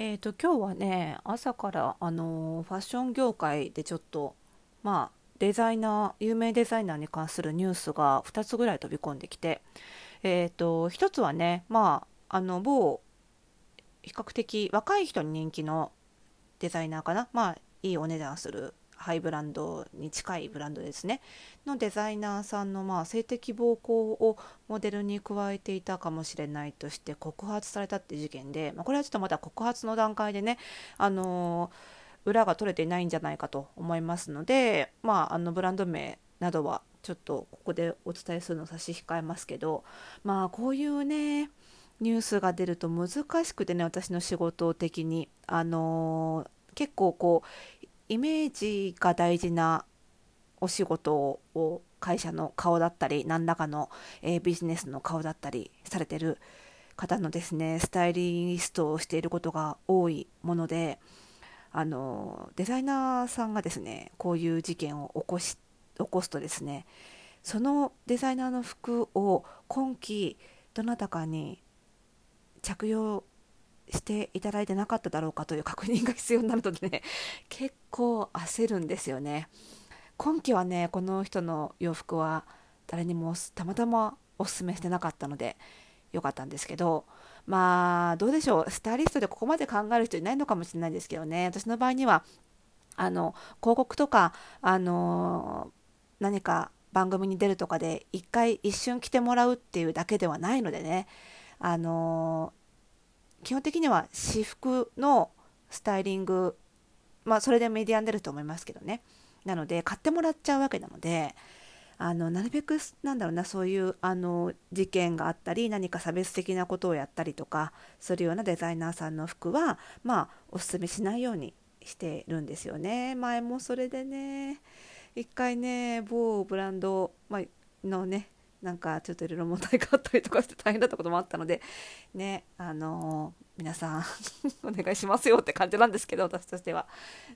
えーと、今日はね朝からあのファッション業界でちょっとまあデザイナー有名デザイナーに関するニュースが2つぐらい飛び込んできて、えーと、1つはねまああの某比較的若い人に人気のデザイナーかな？まあいいお値段するハイブランドに近いブランドですね。のデザイナーさんのまあ性的暴行をモデルに加えていたかもしれないとして告発されたって事件で、まあ、これはちょっとまだ告発の段階でね、あのー、裏が取れていないんじゃないかと思いますので、まあ、あのブランド名などはちょっとここでお伝えするの差し控えますけどまあこういうねニュースが出ると難しくてね私の仕事的に。あのー、結構こうイメージが大事なお仕事を会社の顔だったり何らかの、えー、ビジネスの顔だったりされてる方のですねスタイリストをしていることが多いものであのデザイナーさんがですねこういう事件を起こし起こすとですねそのデザイナーの服を今季どなたかに着用していただいてなかっただろうかという確認が必要になるとね 結構焦るんですよね。今季はねこの人の洋服は誰にもたまたまおすすめしてなかったのでよかったんですけどまあどうでしょう。スタイリストでここまで考える人いないのかもしれないですけどね。私の場合にはあの広告とかあの何か番組に出るとかで一回一瞬着てもらうっていうだけではないのでね。あの基本的には私服のスタイリングまあそれでメディアに出ると思いますけどね。なので買ってもらっちゃうわけなのであのなるべくなんだろうなそういうあの事件があったり何か差別的なことをやったりとかするようなデザイナーさんの服はまあおすすめしないようにしてるんですよね。前もそれでね一回ね某ブランド、まあのねなんかちょっといろいろ問題があったりとかして大変だったこともあったのでねあのー、皆さん お願いしますよって感じなんですけど私としては。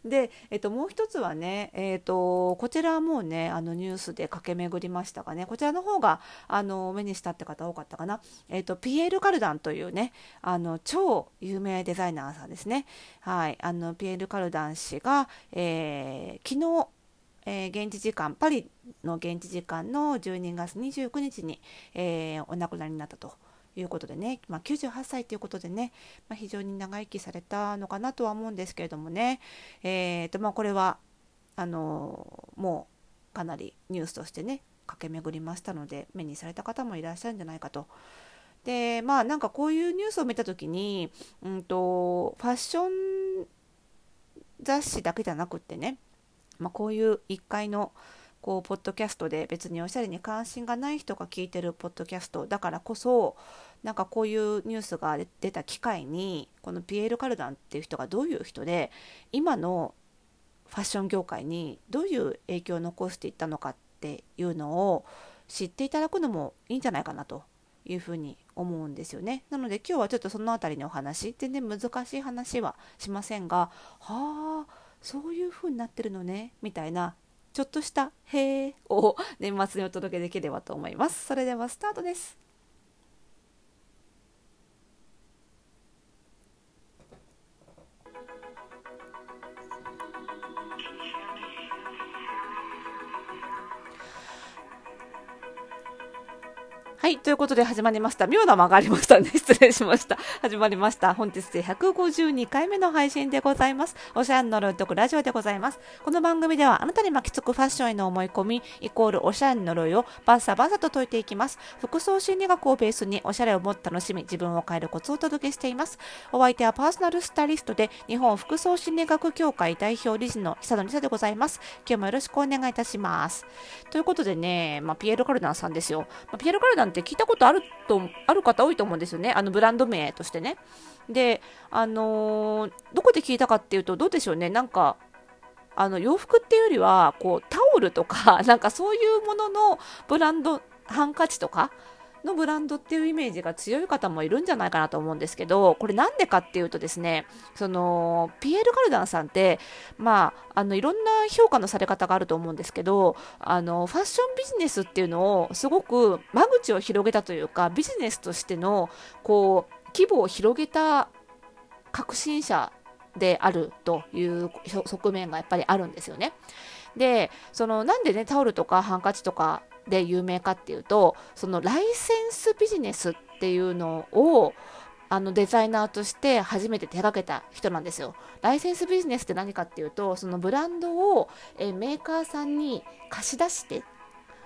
で、えっと、もう一つはね、えっと、こちらはもうねあのニュースで駆け巡りましたがね。こちらの方があの目にしたって方多かったかな、えっと、ピエール・カルダンというねあの超有名デザイナーさんですね、はい、あのピエール・カルダン氏が、えー、昨日えー、現地時間パリの現地時間の12月29日に、えー、お亡くなりになったということでね、まあ、98歳ということでね、まあ、非常に長生きされたのかなとは思うんですけれどもね、えーとまあ、これはあのもうかなりニュースとしてね駆け巡りましたので目にされた方もいらっしゃるんじゃないかと。でまあなんかこういうニュースを見た時に、うんとファッション雑誌だけじゃなくってねまあ、こういう1階のこうポッドキャストで別におしゃれに関心がない人が聞いてるポッドキャストだからこそなんかこういうニュースが出た機会にこのピエール・カルダンっていう人がどういう人で今のファッション業界にどういう影響を残していったのかっていうのを知っていただくのもいいんじゃないかなというふうに思うんですよね。なので今日はちょっとその辺りのお話全然難しい話はしませんがはあそういう風になってるのねみたいなちょっとした「へえ」を年末にお届けできればと思います。それではスタートです。はい。ということで始まりました。妙な間がありましたね。失礼しました。始まりました。本日で152回目の配信でございます。おしゃれの呪いとくラジオでございます。この番組ではあなたに巻きつくファッションへの思い込み、イコールおしゃれの呪いをバッサバサと解いていきます。服装心理学をベースにおしゃれをもっと楽しみ、自分を変えるコツをお届けしています。お相手はパーソナルスタイリストで日本服装心理学協会代表理事の久野理沙でございます。今日もよろしくお願いいたします。ということでね、まあ、ピエール・カルダンさんですよ。まあ、ピエール・カルダンって聞いたことあると、ある方多いと思うんですよね。あのブランド名としてね。で、あのー、どこで聞いたかっていうと、どうでしょうね。なんか、あの洋服っていうよりは、こう、タオルとか、なんかそういうもののブランド、ハンカチとか、のブランドっていうイメージが強い方もいるんじゃないかなと思うんですけど、これなんでかっていうとですね、その、ピエール・ガルダンさんって、まあ、あの、いろんな評価のされ方があると思うんですけど、あの、ファッションビジネスっていうのをすごく間口を広げたというか、ビジネスとしての、こう、規模を広げた革新者であるという側面がやっぱりあるんですよね。でそのなんでねタオルとかハンカチとかで有名かっていうとそのライセンスビジネスっていうのをあのデザイナーとして初めて手がけた人なんですよ。ライセンスビジネスって何かっていうとそのブランドをえメーカーさんに貸し出して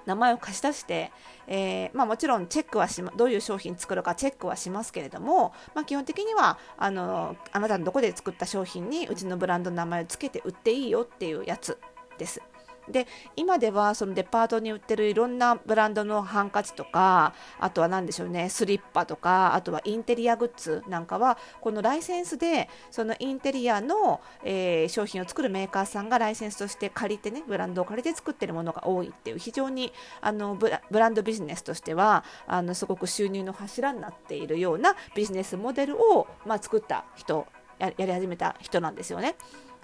名前を貸し出して、えー、まあ、もちろんチェックはし、どういう商品作るかチェックはしますけれども、まあ、基本的にはあのあなたのどこで作った商品にうちのブランドの名前を付けて売っていいよっていうやつです。で今ではそのデパートに売ってるいろんなブランドのハンカチとかあとは何でしょうねスリッパとかあとはインテリアグッズなんかはこのライセンスでそのインテリアの、えー、商品を作るメーカーさんがライセンスとして借りてねブランドを借りて作ってるものが多いっていう非常にあのブランドビジネスとしてはあのすごく収入の柱になっているようなビジネスモデルを、まあ、作った人やり始めた人なんですよね。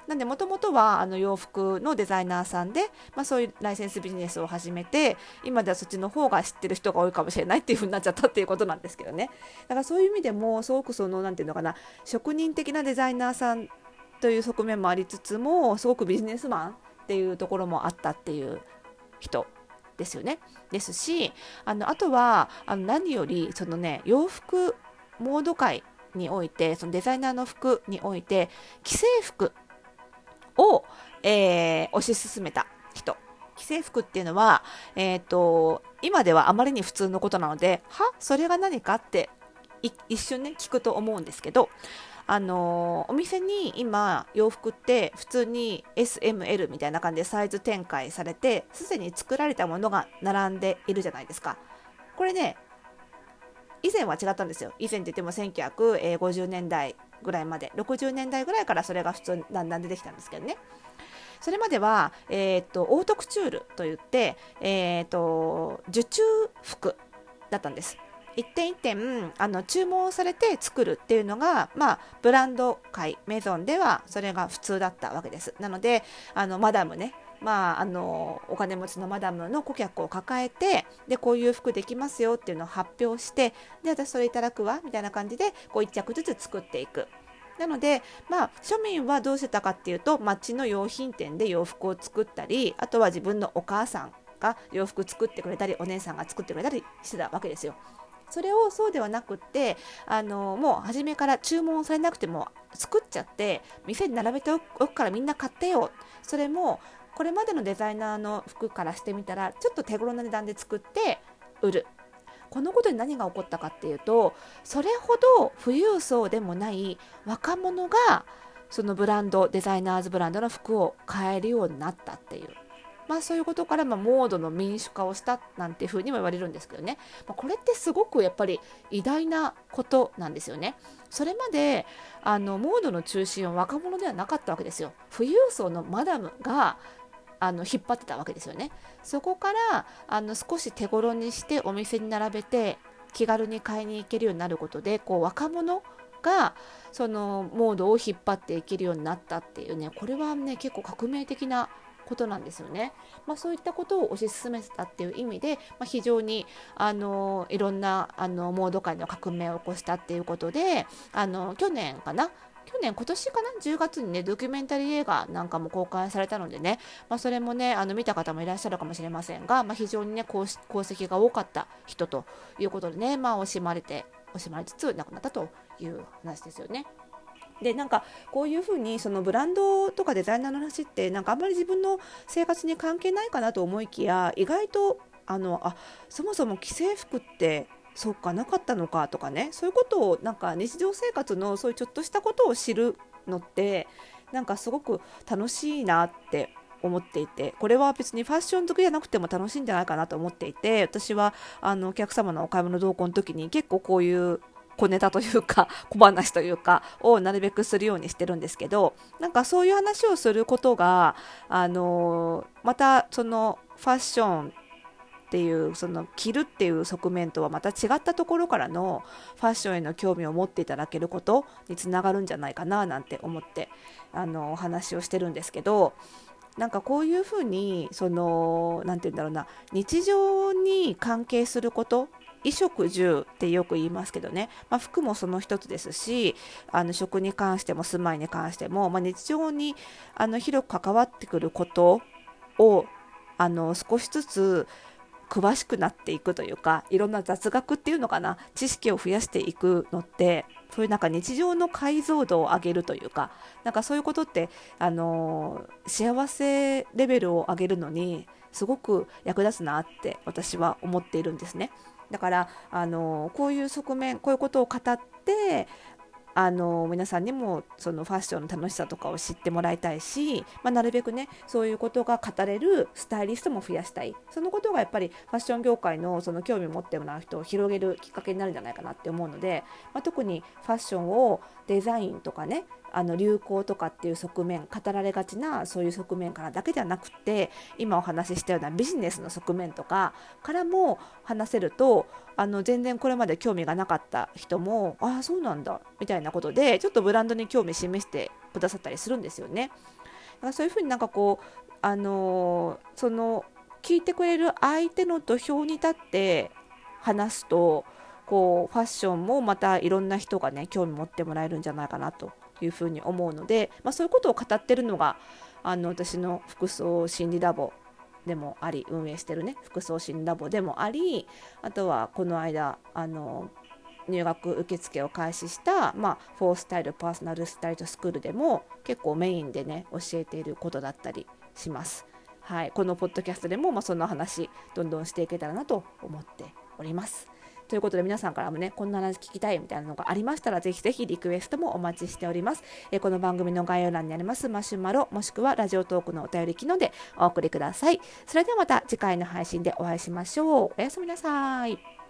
なんでもともとはあの洋服のデザイナーさんで、まあ、そういうライセンスビジネスを始めて今ではそっちの方が知ってる人が多いかもしれないっていう風になっちゃったっていうことなんですけどねだからそういう意味でもすごくその何て言うのかな職人的なデザイナーさんという側面もありつつもすごくビジネスマンっていうところもあったっていう人ですよね。ですしあのあとはあの何よりそのね洋服モード界においてそのデザイナーの服において既製服を、えー、推し進めた人。既製服っていうのは、えっ、ー、と、今ではあまりに普通のことなので、は？それが何かって一瞬ね、聞くと思うんですけど、あのお店に今洋服って普通に SML みたいな感じでサイズ展開されてすでに作られたものが並んでいるじゃないですか。これね以前は違ったんですよ。以前って言っても1950年代ぐらいまで60年代ぐらいからそれが普通だんだん出てきたんですけどね。それまでは、えーと、オートクチュールといって、えーと、受注服だったんです。一点一点あの注文されて作るっていうのが、まあ、ブランド界メゾンではそれが普通だったわけです。なのであのマダムねまあ、あのお金持ちのマダムの顧客を抱えてでこういう服できますよっていうのを発表してで私それいただくわみたいな感じでこう1着ずつ作っていく。なので、まあ、庶民はどうしてたかっていうと町の用品店で洋服を作ったりあとは自分のお母さんが洋服作ってくれたりお姉さんが作ってくれたりしてたわけですよ。それをそうではなくってあのもう初めから注文されなくても作っちゃって店に並べておくからみんな買ってよそれもこれまでのデザイナーの服からしてみたらちょっと手頃な値段で作って売るこのことに何が起こったかっていうとそれほど富裕層でもない若者がそのブランドデザイナーズブランドの服を買えるようになったっていうまあそういうことから、まあ、モードの民主化をしたなんていうふうにも言われるんですけどね、まあ、これってすごくやっぱり偉大なことなんですよね。それまであのモードの中心は若者ではなかったわけですよ。富裕層のマダムがあの引っ張ってたわけですよね。そこからあの少し手頃にしてお店に並べて気軽に買いに行けるようになることでこう若者がそのモードを引っ張っていけるようになったっていうねこれはね結構革命的なことなんですよね。まあ、そういったことを推し進めてたっていう意味で、まあ、非常にあのいろんなあのモード界の革命を起こしたっていうことであの去年かな去年、今年かな、10月にね、ドキュメンタリー映画なんかも公開されたのでね、まあ、それもね、あの見た方もいらっしゃるかもしれませんが、まあ、非常にね功、功績が多かった人ということでね、まあ、惜しまれて、惜しまれつつ亡くなったという話ですよね。でなんかこういうふうにそのブランドとかデザイナーの話ってなんかあんまり自分の生活に関係ないかなと思いきや意外とあのあそもそも既製服ってそっかなかったのかとかね。そういうことをなんか日常生活のそういうちょっとしたことを知るのってなんかすごく楽しいなって思っていてこれは別にファッション好きじゃなくても楽しいんじゃないかなと思っていて私はあのお客様のお買い物同行の時に結構こういう小ネタというか 小話というかをなるべくするようにしてるんですけどなんかそういう話をすることがあのまたそのファッションていうその着るっていう側面とはまた違ったところからのファッションへの興味を持っていただけることにつながるんじゃないかななんて思ってあのお話をしてるんですけどなんかこういうふうにその何て言うんだろうな日常に関係すること衣食住ってよく言いますけどね、まあ、服もその一つですしあの食に関しても住まいに関しても、まあ、日常にあの広く関わってくることをあの少しずつ詳しくなっていくというかいろんな雑学っていうのかな知識を増やしていくのってそういうなんか日常の解像度を上げるというかなんかそういうことってあの幸せレベルを上げるのにすごく役立つなって私は思っているんですね。だからあのこういう側面こういうことを語ってあの皆さんにもそのファッションの楽しさとかを知ってもらいたいし、まあ、なるべくねそういうことが語れるスタイリストも増やしたい。そのことがやっぱりファッション業界のその興味を持ってもらう人を広げるきっかけになるんじゃないかなって思うので、まあ、特にファッションをデザインとかねあの流行とかっていう側面語られがちなそういう側面からだけではなくて今お話ししたようなビジネスの側面とかからも話せるとあの全然これまで興味がなかった人もああそうなんだみたいなことでちょっとブランドに興味示してくださったりするんですよね。だからそういうふうになんかこうあのー、その聞いてくれる相手の土俵に立って話すとこうファッションもまたいろんな人がね興味持ってもらえるんじゃないかなというふうに思うので、まあ、そういうことを語ってるのがあの私の服装心理ラボでもあり運営してるね服装心理ラボでもありあとはこの間あの入学受付を開始した、まあ、フォースタイルパーソナルスタイルスクールでも結構メインでね教えていることだったりします。はい、このポッドキャストでも、まあ、その話どんどんしていけたらなと思っております。ということで皆さんからもね、こんな話聞きたいみたいなのがありましたら、ぜひぜひリクエストもお待ちしております。えこの番組の概要欄にありますマシュマロ、もしくはラジオトークのお便り機能でお送りください。それではまた次回の配信でお会いしましょう。おやすみなさい。